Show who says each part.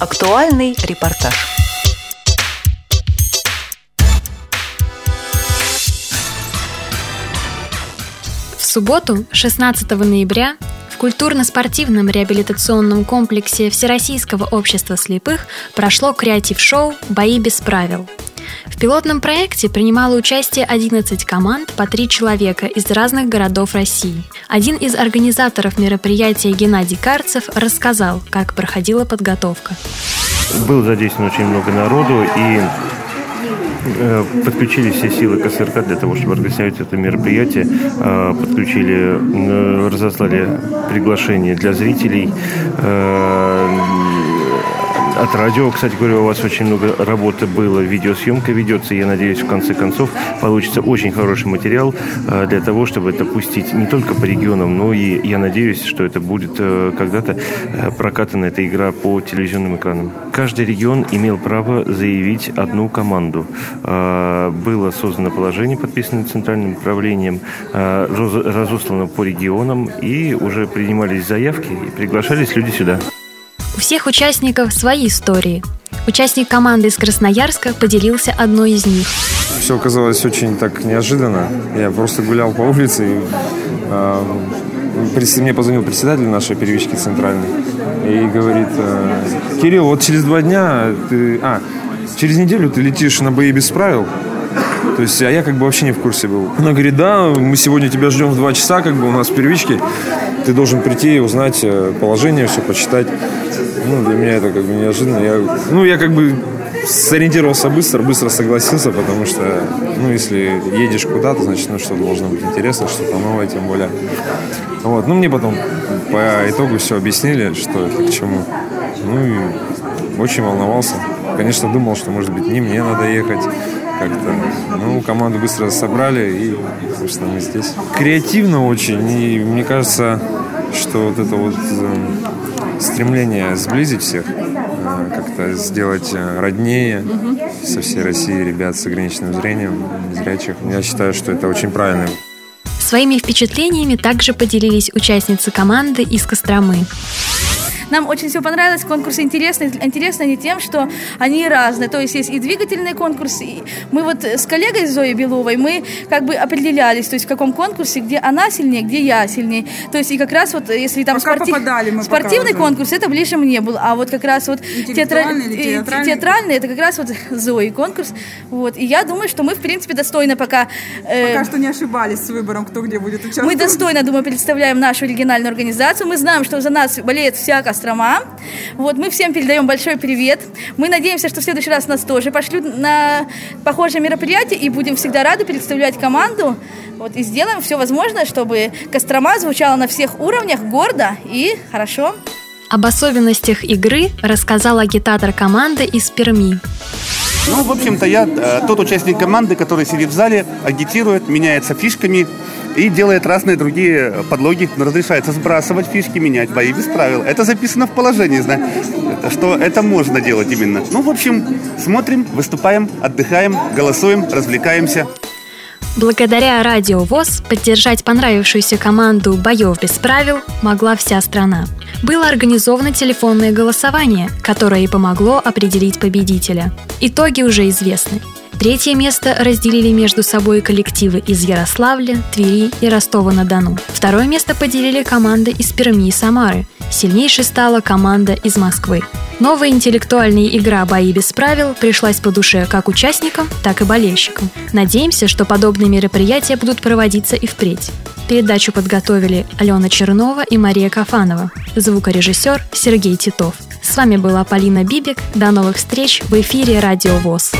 Speaker 1: Актуальный репортаж.
Speaker 2: В субботу, 16 ноября, в культурно-спортивном реабилитационном комплексе Всероссийского общества слепых прошло креатив-шоу «Бои без правил». В пилотном проекте принимало участие 11 команд по 3 человека из разных городов России. Один из организаторов мероприятия Геннадий Карцев рассказал, как проходила подготовка.
Speaker 3: Был задействован очень много народу и э, подключили все силы КСРК для того, чтобы организовать это мероприятие. Э, подключили, э, разослали приглашение для зрителей от радио, кстати говоря, у вас очень много работы было, видеосъемка ведется. Я надеюсь, в конце концов получится очень хороший материал э, для того, чтобы это пустить не только по регионам, но и я надеюсь, что это будет э, когда-то э, прокатана эта игра по телевизионным экранам. Каждый регион имел право заявить одну команду. Было создано положение, подписанное Центральным управлением, разослано по регионам, и уже принимались заявки и приглашались люди сюда.
Speaker 2: У всех участников свои истории. Участник команды из Красноярска поделился одной из них.
Speaker 4: Все оказалось очень так неожиданно. Я просто гулял по улице и э, мне позвонил председатель нашей первички центральной и говорит, э, Кирилл, вот через два дня ты... А, через неделю ты летишь на бои без правил. То есть, а я как бы вообще не в курсе был. Она говорит, да, мы сегодня тебя ждем в два часа, как бы у нас первички. Ты должен прийти и узнать э, положение, все почитать. Ну, для меня это как бы неожиданно. Я, ну, я как бы сориентировался быстро, быстро согласился, потому что, ну, если едешь куда-то, значит, ну, что должно быть интересно, что-то новое, тем более. Вот, ну, мне потом по итогу все объяснили, что это к чему. Ну, и очень волновался. Конечно, думал, что, может быть, не мне надо ехать как-то. Ну, команду быстро собрали, и, собственно, мы здесь. Креативно очень, и мне кажется, что вот это вот эм, стремление сблизить всех, э, как-то сделать э, роднее со всей России ребят с ограниченным зрением, зрячих. Я считаю, что это очень правильно.
Speaker 2: Своими впечатлениями также поделились участницы команды из Костромы.
Speaker 5: Нам очень все понравилось. Конкурсы интересные. Интересны они тем, что они разные. То есть есть и двигательные конкурсы. И мы вот с коллегой Зоей Беловой, мы как бы определялись, то есть в каком конкурсе, где она сильнее, где я сильнее. То есть и как раз вот если там спорти... спортивный конкурс, это ближе мне был. А вот как раз вот театральный, театральный? театральный, это как раз вот Зои конкурс. Вот. И я думаю, что мы, в принципе, достойно пока...
Speaker 6: Э... Пока что не ошибались с выбором, кто где будет участвовать.
Speaker 5: Мы достойно, думаю, представляем нашу региональную организацию. Мы знаем, что за нас болеет вся Кострома. Вот, мы всем передаем большой привет. Мы надеемся, что в следующий раз нас тоже пошлют на похожее мероприятие и будем всегда рады представлять команду. Вот, и сделаем все возможное, чтобы Кострома звучала на всех уровнях гордо и хорошо.
Speaker 2: Об особенностях игры рассказал агитатор команды из Перми.
Speaker 7: Ну, в общем-то, я э, тот участник команды, который сидит в зале, агитирует, меняется фишками, и делает разные другие подлоги. Разрешается сбрасывать фишки, менять бои без правил. Это записано в положении, что это можно делать именно. Ну, в общем, смотрим, выступаем, отдыхаем, голосуем, развлекаемся.
Speaker 2: Благодаря Радио ВОЗ поддержать понравившуюся команду «Боев без правил» могла вся страна. Было организовано телефонное голосование, которое и помогло определить победителя. Итоги уже известны. Третье место разделили между собой коллективы из Ярославля, Твери и Ростова-на-Дону. Второе место поделили команды из Перми и Самары. Сильнейшей стала команда из Москвы. Новая интеллектуальная игра «Бои без правил» пришлась по душе как участникам, так и болельщикам. Надеемся, что подобные мероприятия будут проводиться и впредь. Передачу подготовили Алена Чернова и Мария Кафанова. Звукорежиссер Сергей Титов. С вами была Полина Бибик. До новых встреч в эфире «Радио ВОЗ».